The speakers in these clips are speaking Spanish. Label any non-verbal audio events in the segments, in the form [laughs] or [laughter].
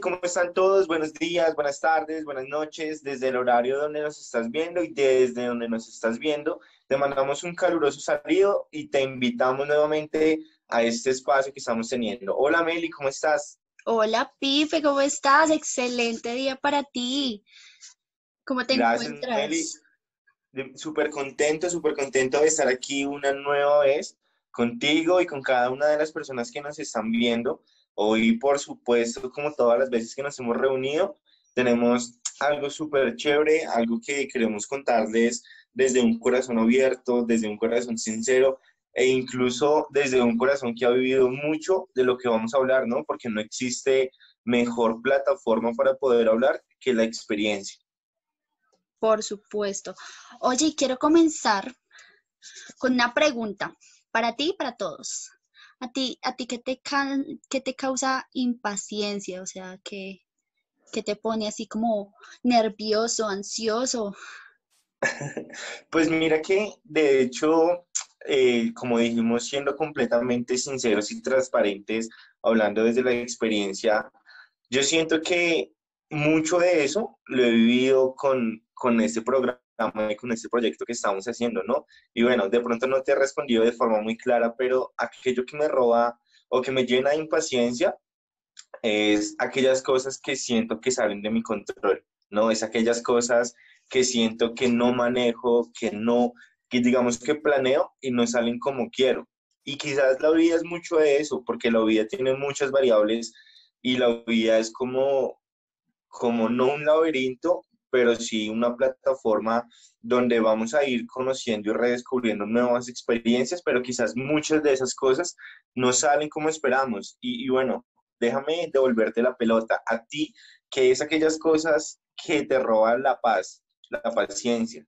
¿cómo están todos? Buenos días, buenas tardes, buenas noches. Desde el horario donde nos estás viendo y desde donde nos estás viendo, te mandamos un caluroso saludo y te invitamos nuevamente a este espacio que estamos teniendo. Hola Meli, ¿cómo estás? Hola Pife, ¿cómo estás? Excelente día para ti. ¿Cómo te Gracias, encuentras? Meli. Súper contento, súper contento de estar aquí una nueva vez contigo y con cada una de las personas que nos están viendo. Hoy, por supuesto, como todas las veces que nos hemos reunido, tenemos algo súper chévere, algo que queremos contarles desde un corazón abierto, desde un corazón sincero e incluso desde un corazón que ha vivido mucho de lo que vamos a hablar, ¿no? Porque no existe mejor plataforma para poder hablar que la experiencia. Por supuesto. Oye, quiero comenzar con una pregunta para ti y para todos. ¿A ti, a ti qué, te, qué te causa impaciencia? O sea, ¿qué, te pone así como nervioso, ansioso? [laughs] Pues mira que de hecho, eh, como dijimos, siendo completamente sinceros y transparentes, hablando desde la experiencia, yo siento que mucho de eso lo he vivido con, con este programa con este proyecto que estamos haciendo, ¿no? Y bueno, de pronto no te he respondido de forma muy clara, pero aquello que me roba o que me llena de impaciencia es aquellas cosas que siento que salen de mi control, ¿no? Es aquellas cosas que siento que no manejo, que no, que digamos que planeo y no salen como quiero. Y quizás la vida es mucho de eso, porque la vida tiene muchas variables y la vida es como, como no un laberinto, pero sí una plataforma donde vamos a ir conociendo y redescubriendo nuevas experiencias, pero quizás muchas de esas cosas no salen como esperamos. Y, bueno, déjame devolverte la pelota a ti, que es aquellas cosas que te roban la paz, la paciencia.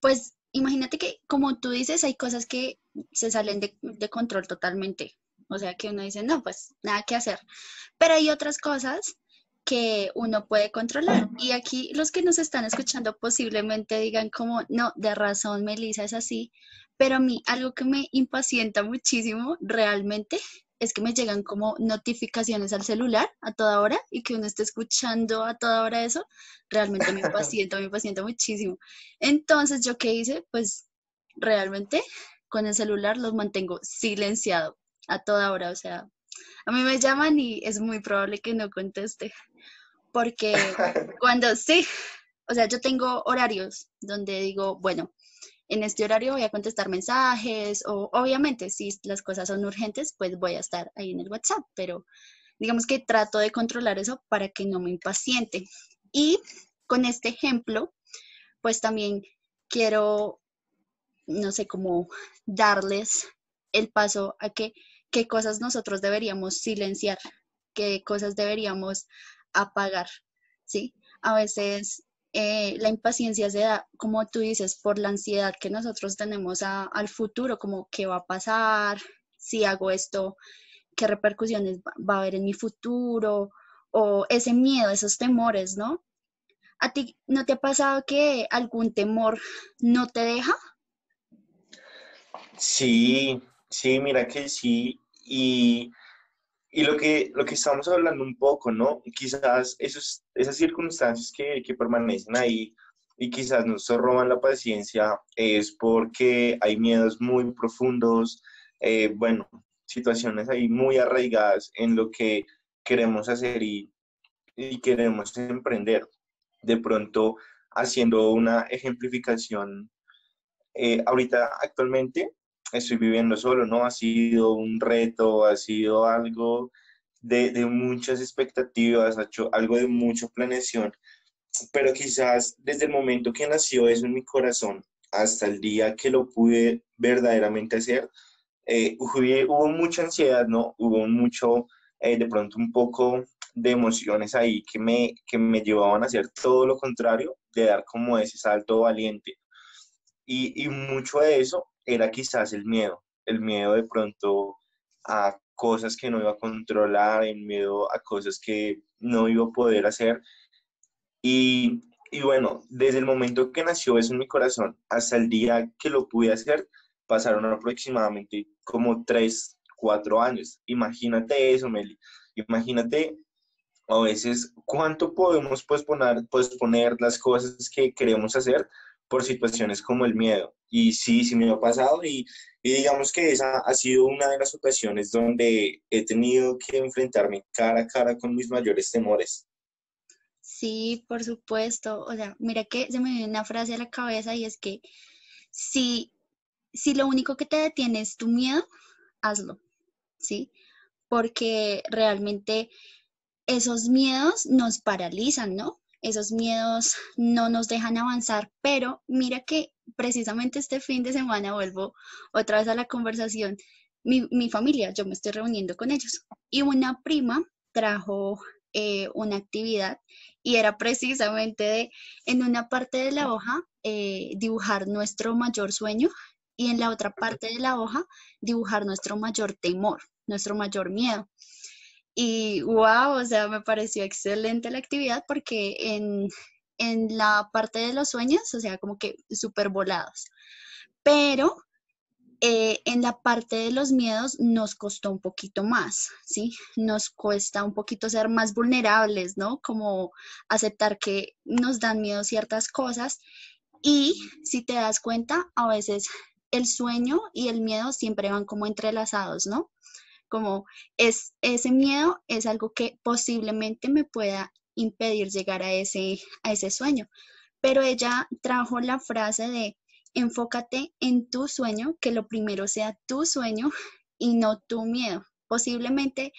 Pues imagínate que, como tú dices, hay cosas que se salen de, de control totalmente. O sea, que uno dice, no, pues nada que hacer. Pero hay otras cosas que uno puede controlar. Y aquí los que nos están escuchando posiblemente digan como, no, de razón, Melissa es así, pero a mí algo que me impacienta muchísimo realmente es que me llegan como notificaciones al celular a toda hora y que uno esté escuchando a toda hora eso, realmente me impacienta, me impacienta muchísimo. Entonces, ¿yo qué hice? Pues realmente con el celular los mantengo silenciado a toda hora, o sea, a mí me llaman y es muy probable que no conteste porque [laughs] cuando sí, o sea, yo tengo horarios donde digo, bueno, en este horario voy a contestar mensajes o obviamente si las cosas son urgentes, pues voy a estar ahí en el WhatsApp, pero digamos que trato de controlar eso para que no me impaciente. Y con este ejemplo, pues también quiero, no sé, cómo darles el paso a que qué cosas nosotros deberíamos silenciar, qué cosas deberíamos apagar, ¿sí? A veces eh, la impaciencia se da, como tú dices, por la ansiedad que nosotros tenemos al futuro, como qué va a pasar, si hago esto, qué repercusiones va a haber en mi futuro, o ese miedo, esos temores, ¿no? ¿A ti no te ha pasado que algún temor no te deja? Sí, sí, mira que sí. Y y lo que, lo que estamos hablando un poco, ¿no? Quizás esos, esas circunstancias que, que permanecen ahí y quizás nos roban la paciencia es porque hay miedos muy profundos, eh, bueno, situaciones ahí muy arraigadas en lo que queremos hacer y, y queremos emprender. De pronto, haciendo una ejemplificación, eh, ahorita actualmente estoy viviendo solo, ¿no? Ha sido un reto, ha sido algo de, de muchas expectativas, ha hecho algo de mucha planeación, pero quizás desde el momento que nació eso en mi corazón hasta el día que lo pude verdaderamente hacer, eh, hubo, mucha ansiedad, ¿no? Hubo mucho, eh, de pronto un poco de emociones ahí que me, que me llevaban a hacer todo lo contrario, de dar como ese salto valiente. Y, y mucho de eso era quizás el miedo, el miedo de pronto a cosas que no iba a controlar, el miedo a cosas que no iba a poder hacer. Y, y bueno, desde el momento que nació eso en mi corazón hasta el día que lo pude hacer, pasaron aproximadamente como tres, cuatro años. Imagínate eso, Meli. Imagínate a veces cuánto podemos posponer, posponer las cosas que queremos hacer por situaciones como el miedo. Y sí, sí me ha pasado y, y, digamos que esa ha sido una de las ocasiones donde he tenido que enfrentarme cara a cara con mis mayores temores. Sí, por supuesto. O sea, mira que se me viene una frase a la cabeza y es que si, si lo único que te detiene es tu miedo, hazlo, ¿sí? Porque realmente esos miedos nos paralizan, ¿no? Esos miedos no nos dejan avanzar, pero mira que precisamente este fin de semana vuelvo otra vez a la conversación. Mi, mi familia, yo me estoy reuniendo con ellos y una prima trajo eh, una actividad y era precisamente de, en una parte de la hoja eh, dibujar nuestro mayor sueño y en la otra parte de la hoja dibujar nuestro mayor temor, nuestro mayor miedo. Y wow, o sea, me pareció excelente la actividad porque en, en la parte de los sueños, o sea, como que súper volados. Pero eh, en la parte de los miedos nos costó un poquito más, ¿sí? Nos cuesta un poquito ser más vulnerables, ¿no? Como aceptar que nos dan miedo ciertas cosas y si te das cuenta, a veces el sueño y el miedo siempre van como entrelazados, ¿no? Como es ese miedo es algo que posiblemente me pueda impedir llegar a ese a ese sueño. Pero ella trajo la frase de enfócate en tu sueño, que lo primero sea tu sueño y no tu miedo. Posiblemente,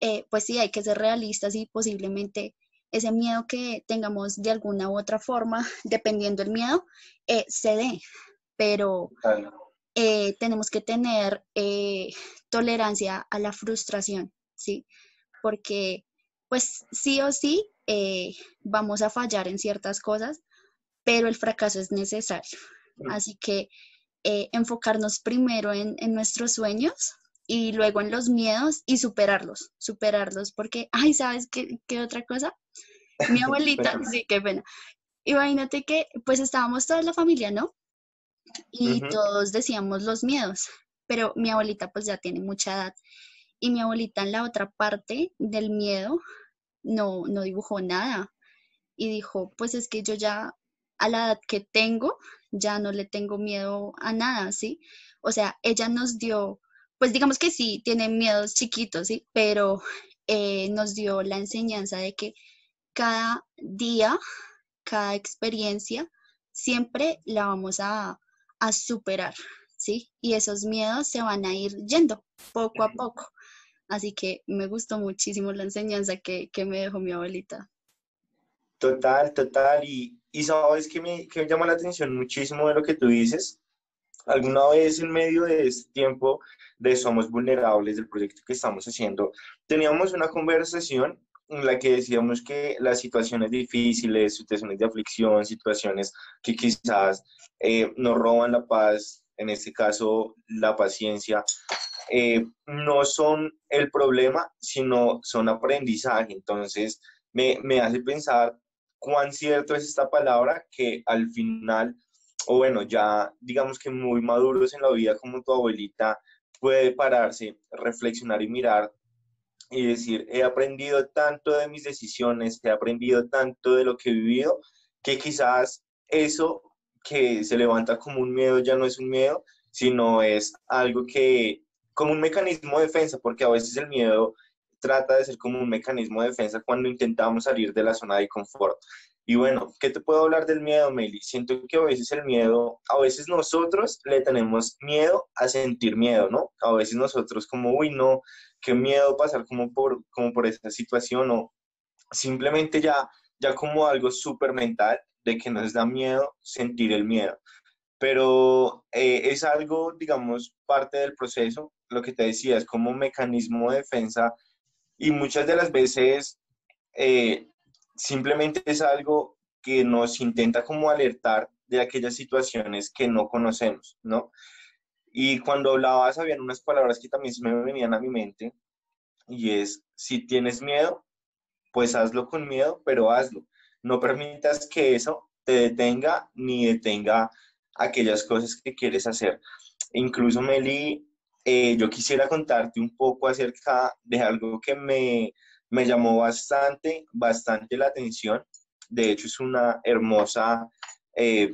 eh, pues sí, hay que ser realistas y posiblemente ese miedo que tengamos de alguna u otra forma, [laughs] dependiendo del miedo, eh, se dé, pero eh, tenemos que tener tolerancia a la frustración, ¿sí? Porque pues sí o sí vamos a fallar en ciertas cosas, pero el fracaso es necesario. Así que eh, enfocarnos primero en, nuestros sueños y luego en los miedos y superarlos, superarlos, porque, ay, ¿sabes qué, qué otra cosa? Mi [laughs] abuelita, sí, qué pena. Imagínate que pues estábamos toda la familia, ¿no? Y todos decíamos los miedos, pero mi abuelita pues ya tiene mucha edad y mi abuelita en la otra parte del miedo no, no dibujó nada y dijo, pues es que yo ya a la edad que tengo, ya no le tengo miedo a nada, ¿sí? O sea, ella nos dio, pues digamos que sí, tiene miedos chiquitos, ¿sí? Pero eh, nos dio la enseñanza de que cada día, cada experiencia, siempre la vamos a, a superar, ¿sí? Y esos miedos se van a ir yendo poco a poco. Así que me gustó muchísimo la enseñanza que, que me dejó mi abuelita. Total, total. Y, y sabes que me, que me llama la atención muchísimo de lo que tú dices. Alguna vez en medio de este tiempo de Somos Vulnerables, del proyecto que estamos haciendo, teníamos una conversación en la que decíamos que las situaciones difíciles, situaciones de aflicción, situaciones que quizás eh, nos roban la paz, en este caso la paciencia, eh, no son el problema, sino son aprendizaje. Entonces, me, me hace pensar cuán cierto es esta palabra que al final, o bueno, ya digamos que muy maduros en la vida como tu abuelita, puede pararse, reflexionar y mirar y decir, he aprendido tanto de mis decisiones, he aprendido tanto de lo que he vivido, que quizás eso que se levanta como un miedo ya no es un miedo, sino es algo que, como un mecanismo de defensa, porque a veces el miedo trata de ser como un mecanismo de defensa cuando intentamos salir de la zona de confort. Y bueno, ¿qué te puedo hablar del miedo, Meli? Siento que a veces el miedo, a veces nosotros le tenemos miedo a sentir miedo, ¿no? A veces nosotros como, uy, no, qué miedo pasar como por, como por esa situación o simplemente ya, ya como algo súper mental de que nos da miedo sentir el miedo. Pero eh, es algo, digamos, parte del proceso, lo que te decía, es como un mecanismo de defensa y muchas de las veces eh, simplemente es algo que nos intenta como alertar de aquellas situaciones que no conocemos, ¿no? Y cuando hablabas, habían unas palabras que también se me venían a mi mente, y es, si tienes miedo, pues hazlo con miedo, pero hazlo. No permitas que eso te detenga ni detenga aquellas cosas que quieres hacer. Incluso, Meli, eh, yo quisiera contarte un poco acerca de algo que me, me llamó bastante, bastante la atención. De hecho, es una hermosa eh,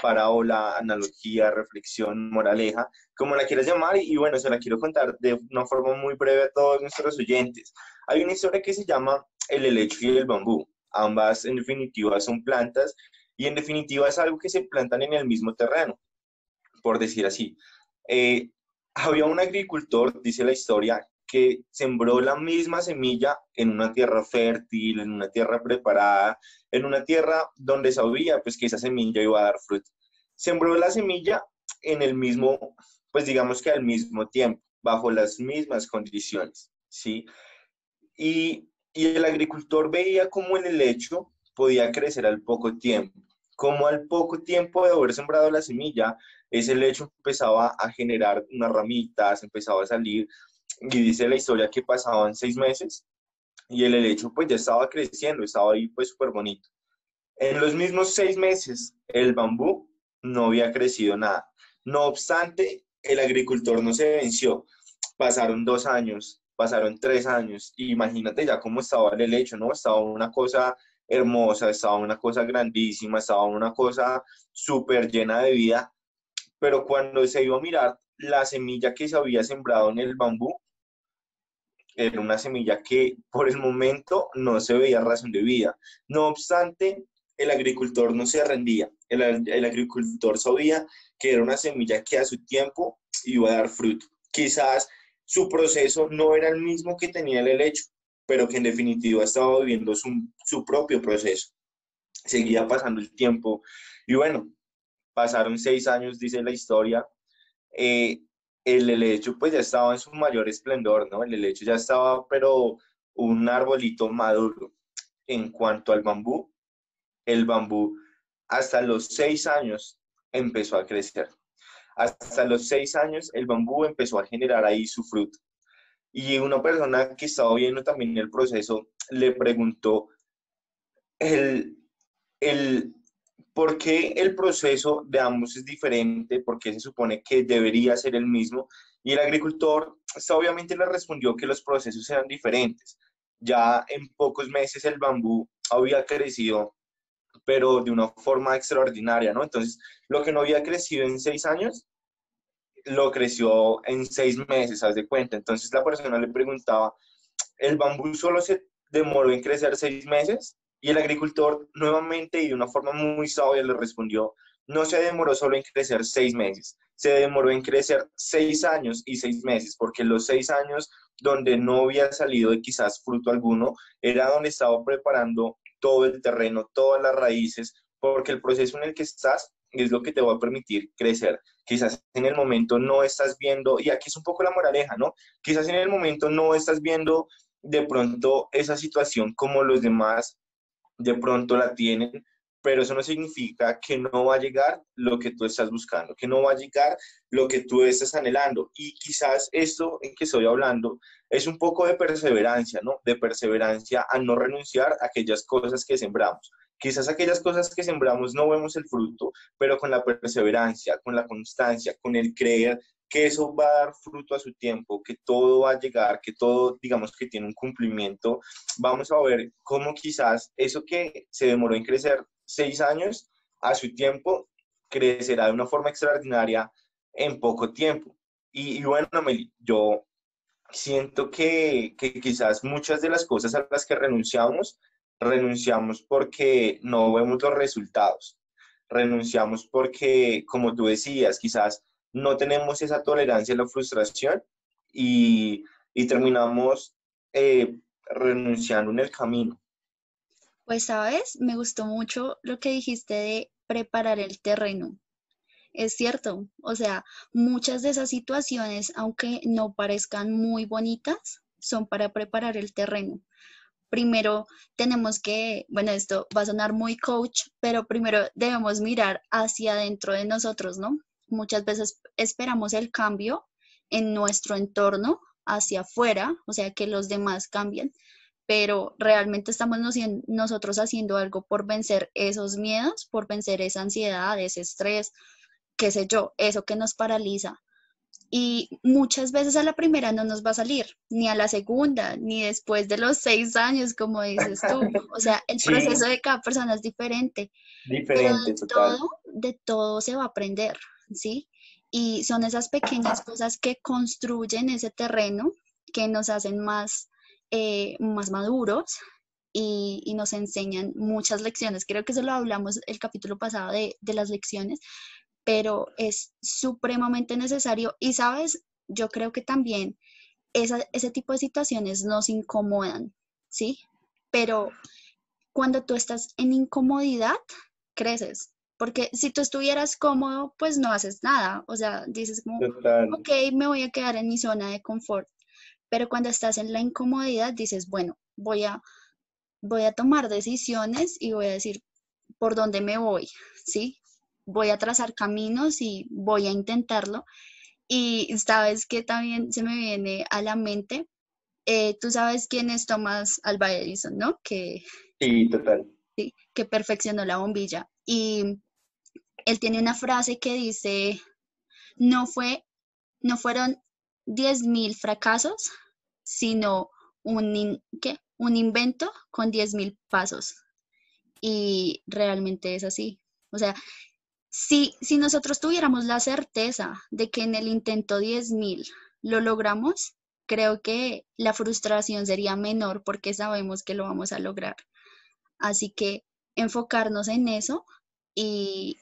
parábola, analogía, reflexión, moraleja, como la quieras llamar, y bueno, se la quiero contar de una forma muy breve a todos nuestros oyentes. Hay una historia que se llama El helecho y el bambú. Ambas, en definitiva, son plantas y en definitiva es algo que se plantan en el mismo terreno, por decir así. Eh, había un agricultor, dice la historia, que sembró la misma semilla en una tierra fértil, en una tierra preparada, en una tierra donde sabía pues que esa semilla iba a dar fruto. Sembró la semilla en el mismo, pues digamos que al mismo tiempo, bajo las mismas condiciones, ¿sí? Y, y el agricultor veía cómo el helecho podía crecer al poco tiempo, como al poco tiempo de haber sembrado la semilla, ese helecho empezaba a generar unas ramitas, empezaba a salir y dice la historia que pasaban seis meses y el helecho pues ya estaba creciendo, estaba ahí pues súper bonito. En los mismos seis meses el bambú no había crecido nada. No obstante, el agricultor no se venció. Pasaron dos años, pasaron tres años. Imagínate ya cómo estaba el helecho, ¿no? Estaba una cosa hermosa, estaba una cosa grandísima, estaba una cosa súper llena de vida. Pero cuando se iba a mirar la semilla que se había sembrado en el bambú era una semilla que por el momento no se veía razón de vida. No obstante, el agricultor no se rendía. El, agricultor sabía que era una semilla que a su tiempo iba a dar fruto. Quizás su proceso no era el mismo que tenía el helecho, pero que en definitiva estaba viviendo su, su propio proceso. Seguía pasando el tiempo y bueno, pasaron seis años, dice la historia, eh, el helecho pues ya estaba en su mayor esplendor, ¿no? El helecho ya estaba, pero un arbolito maduro. En cuanto al bambú, el bambú hasta los seis años empezó a crecer. Hasta los seis años el bambú empezó a generar ahí su fruto. Y una persona que estaba viendo también el proceso le preguntó el, el, ¿Por qué el proceso de ambos es diferente? ¿Por qué se supone que debería ser el mismo? Y el agricultor pues, obviamente le respondió que los procesos eran diferentes. Ya en pocos meses el bambú había crecido, pero de una forma extraordinaria, ¿no? Entonces, lo que no había crecido en seis años, lo creció en seis meses, haz de cuenta. Entonces la persona le preguntaba, ¿el bambú solo se demoró en crecer seis meses? Y el agricultor nuevamente y de una forma muy sabia le respondió, no se demoró solo en crecer seis meses, se demoró en crecer seis años y seis meses, porque los seis años donde no había salido quizás fruto alguno, era donde estaba preparando todo el terreno, todas las raíces, porque el proceso en el que estás es lo que te va a permitir crecer. Quizás en el momento no estás viendo, y aquí es un poco la moraleja, ¿no? Quizás en el momento no estás viendo de pronto esa situación como los demás de pronto la tienen, pero eso no significa que no va a llegar lo que tú estás buscando, que no va a llegar lo que tú estás anhelando. Y quizás esto en que estoy hablando es un poco de perseverancia, ¿no? De perseverancia a no renunciar a aquellas cosas que sembramos. Quizás aquellas cosas que sembramos no vemos el fruto, pero con la perseverancia, con la constancia, con el creer que eso va a dar fruto a su tiempo, que todo va a llegar, que todo, digamos que tiene un cumplimiento. Vamos a ver cómo quizás eso que se demoró en crecer seis años, a su tiempo crecerá de una forma extraordinaria en poco tiempo. Y, bueno, Meli, yo siento que, que quizás muchas de las cosas a las que renunciamos, renunciamos porque no vemos los resultados. Renunciamos porque, como tú decías, quizás no tenemos esa tolerancia a la frustración y, terminamos eh, renunciando en el camino. Pues sabes, me gustó mucho lo que dijiste de preparar el terreno. Es cierto, o sea, muchas de esas situaciones, aunque no parezcan muy bonitas, son para preparar el terreno. Primero tenemos que, bueno, esto va a sonar muy coach, pero primero debemos mirar hacia adentro de nosotros, ¿no? Muchas veces esperamos el cambio en nuestro entorno hacia afuera, o sea, que los demás cambien, pero realmente estamos nosotros haciendo algo por vencer esos miedos, por vencer esa ansiedad, ese estrés, qué sé yo, eso que nos paraliza. Y muchas veces a la primera no nos va a salir, ni a la segunda, ni después de los seis años, como dices tú. O sea, el [laughs] proceso de cada persona es diferente. Diferente, de todo, de todo se va a aprender, ¿sí? Y son esas pequeñas cosas que construyen ese terreno, que nos hacen más, eh, más maduros y, y, nos enseñan muchas lecciones. Creo que eso lo hablamos el capítulo pasado de, de las lecciones, pero es supremamente necesario y sabes, yo creo que también ese tipo de situaciones nos incomodan, ¿sí? Pero cuando tú estás en incomodidad, creces. Porque si tú estuvieras cómodo, pues no haces nada. O sea, dices como, ok, me voy a quedar en mi zona de confort. Pero cuando estás en la incomodidad, dices, bueno, voy a, voy a tomar decisiones y voy a decir por dónde me voy, ¿sí? voy a trazar caminos y voy a intentarlo. Y sabes que también se me viene a la mente, eh, tú sabes quién es Thomas Alva Edison, ¿no? Que, sí, total. Sí, que perfeccionó la bombilla. Y él tiene una frase que dice, no, fue, no fueron 10.000 fracasos, sino un, ¿qué? un invento con 10.000 pasos. Y realmente es así. O sea, si, si nosotros tuviéramos la certeza de que en el intento 10.000 lo logramos, creo que la frustración sería menor porque sabemos que lo vamos a lograr. Así que enfocarnos en eso y,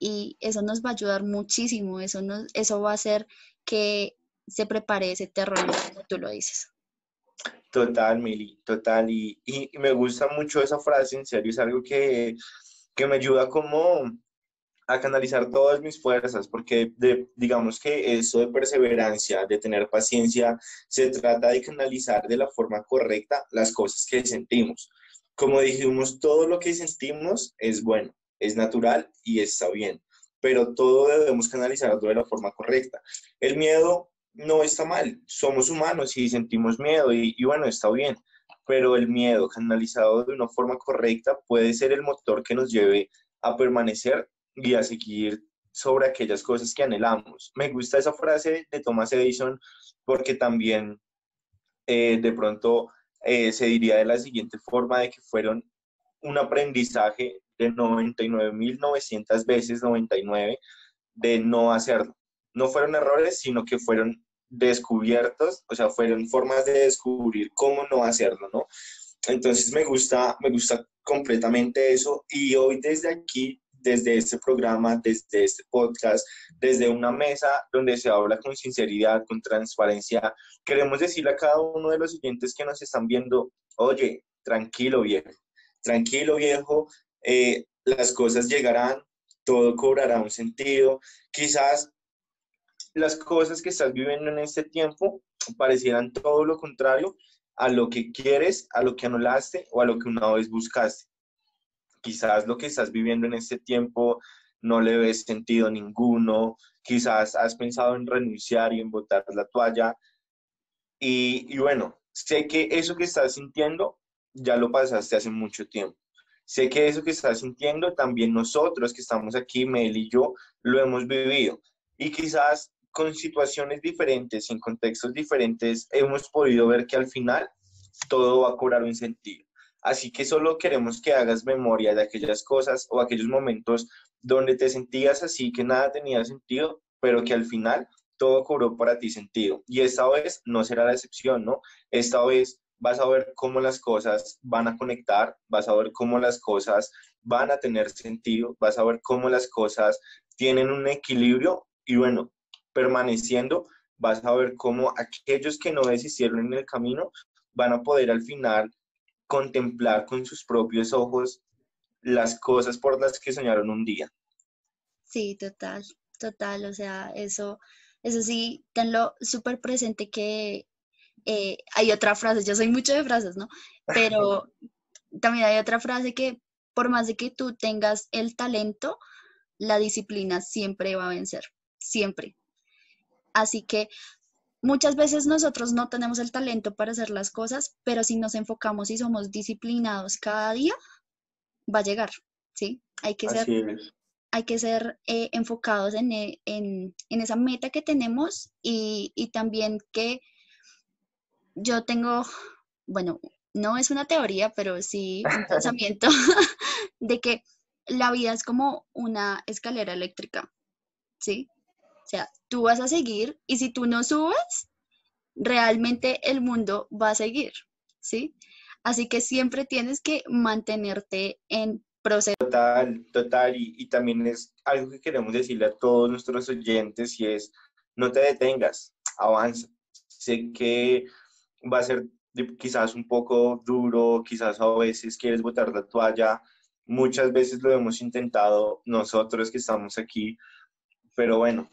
y eso nos va a ayudar muchísimo, eso, nos, eso va a hacer que se prepare ese terror, como tú lo dices. Total, Mili, total. Y, y, me gusta mucho esa frase, en serio, es algo que, que me ayuda como a canalizar todas mis fuerzas, porque digamos que eso de perseverancia, de tener paciencia, se trata de canalizar de la forma correcta las cosas que sentimos. Como dijimos, todo lo que sentimos es bueno, es natural y está bien, pero todo debemos canalizarlo de la forma correcta. El miedo no está mal, somos humanos y sentimos miedo y, y bueno, está bien, pero el miedo canalizado de una forma correcta puede ser el motor que nos lleve a permanecer y a seguir sobre aquellas cosas que anhelamos. Me gusta esa frase de Thomas Edison porque también eh, de pronto eh, se diría de la siguiente forma, de que fueron un aprendizaje de 99.900 veces 99 de no hacerlo. No fueron errores, sino que fueron descubiertos, o sea, fueron formas de descubrir cómo no hacerlo, ¿no? Entonces me gusta, me gusta completamente eso y hoy desde aquí desde este programa, desde este podcast, desde una mesa donde se habla con sinceridad, con transparencia. Queremos decirle a cada uno de los siguientes que nos están viendo, oye, tranquilo viejo, tranquilo viejo, eh, las cosas llegarán, todo cobrará un sentido. Quizás las cosas que estás viviendo en este tiempo parecieran todo lo contrario a lo que quieres, a lo que anulaste o a lo que una vez buscaste quizás lo que estás viviendo en este tiempo no le ves sentido ninguno, quizás has pensado en renunciar y en botar la toalla. Y, bueno, sé que eso que estás sintiendo ya lo pasaste hace mucho tiempo. Sé que eso que estás sintiendo también nosotros que estamos aquí, Mel y yo, lo hemos vivido. Y quizás con situaciones diferentes, en contextos diferentes, hemos podido ver que al final todo va a cobrar un sentido. Así que solo queremos que hagas memoria de aquellas cosas o aquellos momentos donde te sentías así, que nada tenía sentido, pero que al final todo cobró para ti sentido. Y esta vez no será la excepción, ¿no? Esta vez vas a ver cómo las cosas van a conectar, vas a ver cómo las cosas van a tener sentido, vas a ver cómo las cosas tienen un equilibrio y bueno, permaneciendo, vas a ver cómo aquellos que no desistieron en el camino van a poder al final contemplar con sus propios ojos las cosas por las que soñaron un día. Sí, total, total, o sea, eso, eso sí, tenlo súper presente que eh, hay otra frase, yo soy mucho de frases, ¿no? Pero también hay otra frase que por más de que tú tengas el talento, la disciplina siempre va a vencer, siempre. Así que Muchas veces nosotros no tenemos el talento para hacer las cosas, pero si nos enfocamos y somos disciplinados cada día, va a llegar, ¿sí? Hay que ser hay que ser eh, enfocados en, en, en, esa meta que tenemos y, y también que yo tengo, bueno, no es una teoría, pero sí un [laughs] pensamiento [laughs] de que la vida es como una escalera eléctrica, ¿sí? O sea, tú vas a seguir y si tú no subes, realmente el mundo va a seguir, ¿sí? Así que siempre tienes que mantenerte en proceso. Total, total, y, y también es algo que queremos decirle a todos nuestros oyentes y es, no te detengas, avanza. Sé que va a ser quizás un poco duro, quizás a veces quieres botar la toalla. Muchas veces lo hemos intentado nosotros que estamos aquí, pero bueno,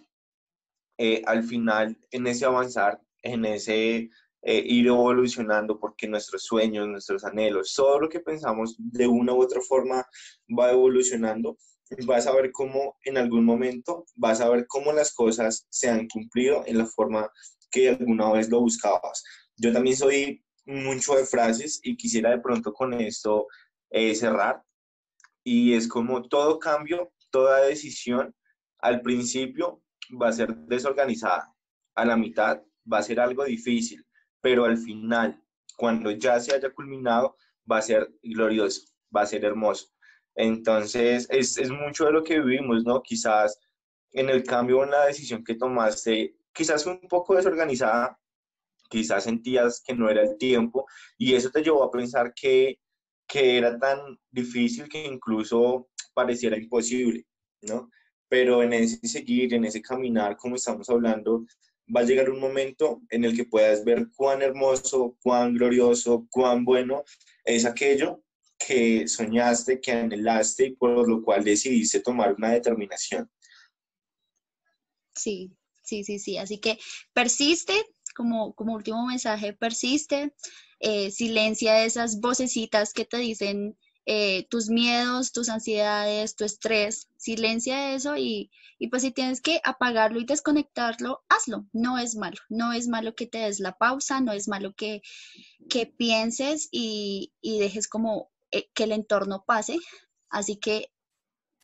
eh, al final en ese avanzar, en ese eh, ir evolucionando, porque nuestros sueños, nuestros anhelos, todo lo que pensamos de una u otra forma va evolucionando, vas a ver cómo en algún momento, vas a ver cómo las cosas se han cumplido en la forma que alguna vez lo buscabas. Yo también soy mucho de frases y quisiera de pronto con esto eh, cerrar. Y es como todo cambio, toda decisión al principio va a ser desorganizada, a la mitad va a ser algo difícil, pero al final, cuando ya se haya culminado, va a ser glorioso, va a ser hermoso. Entonces, es, es mucho de lo que vivimos, ¿no? Quizás en el cambio, en la decisión que tomaste, quizás un poco desorganizada, quizás sentías que no era el tiempo y eso te llevó a pensar que, que era tan difícil que incluso pareciera imposible, ¿no? Pero en ese seguir, en ese caminar, como estamos hablando, va a llegar un momento en el que puedas ver cuán hermoso, cuán glorioso, cuán bueno es aquello que soñaste, que anhelaste y por lo cual decidiste tomar una determinación. Sí, sí, sí, sí. Así que persiste, como, como último mensaje, persiste, eh, silencia esas vocecitas que te dicen eh, tus miedos, tus ansiedades, tu estrés, silencia eso y, y, pues si tienes que apagarlo y desconectarlo, hazlo, no es malo, no es malo que te des la pausa, no es malo que, que pienses y, y dejes como eh, que el entorno pase, así que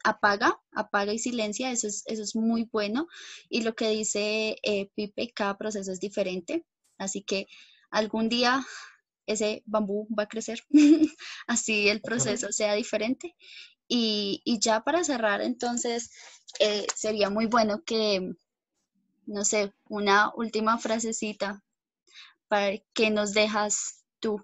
apaga, apaga y silencia, eso es, eso es muy bueno. Y lo que dice eh, Pipe, cada proceso es diferente, así que algún día ese bambú va a crecer, [laughs] así el proceso sea diferente. Y, ya para cerrar, entonces, eh, sería muy bueno que, no sé, una última frasecita para que nos dejas tú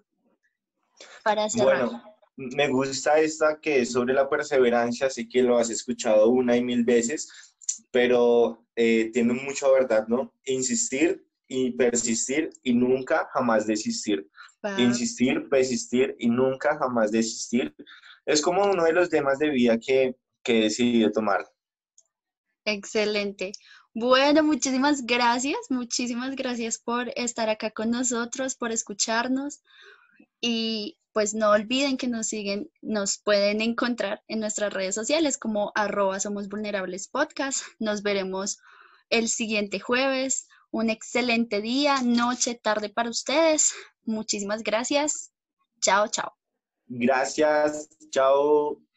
para cerrar me gusta esta que es sobre la perseverancia, así que lo has escuchado una y mil veces, pero eh, tiene mucha verdad, ¿no? Insistir y persistir y nunca jamás desistir. Insistir, persistir y nunca jamás desistir. Es como uno de los temas de vida que, que he decidido tomar. Excelente. Bueno, muchísimas gracias, muchísimas gracias por estar acá con nosotros, por escucharnos y pues no olviden que nos siguen, nos pueden encontrar en nuestras redes sociales como arroba somos vulnerables podcast. Nos veremos el siguiente jueves. Un excelente día, noche, tarde para ustedes. Muchísimas gracias. Chao, chao. Gracias. Chao.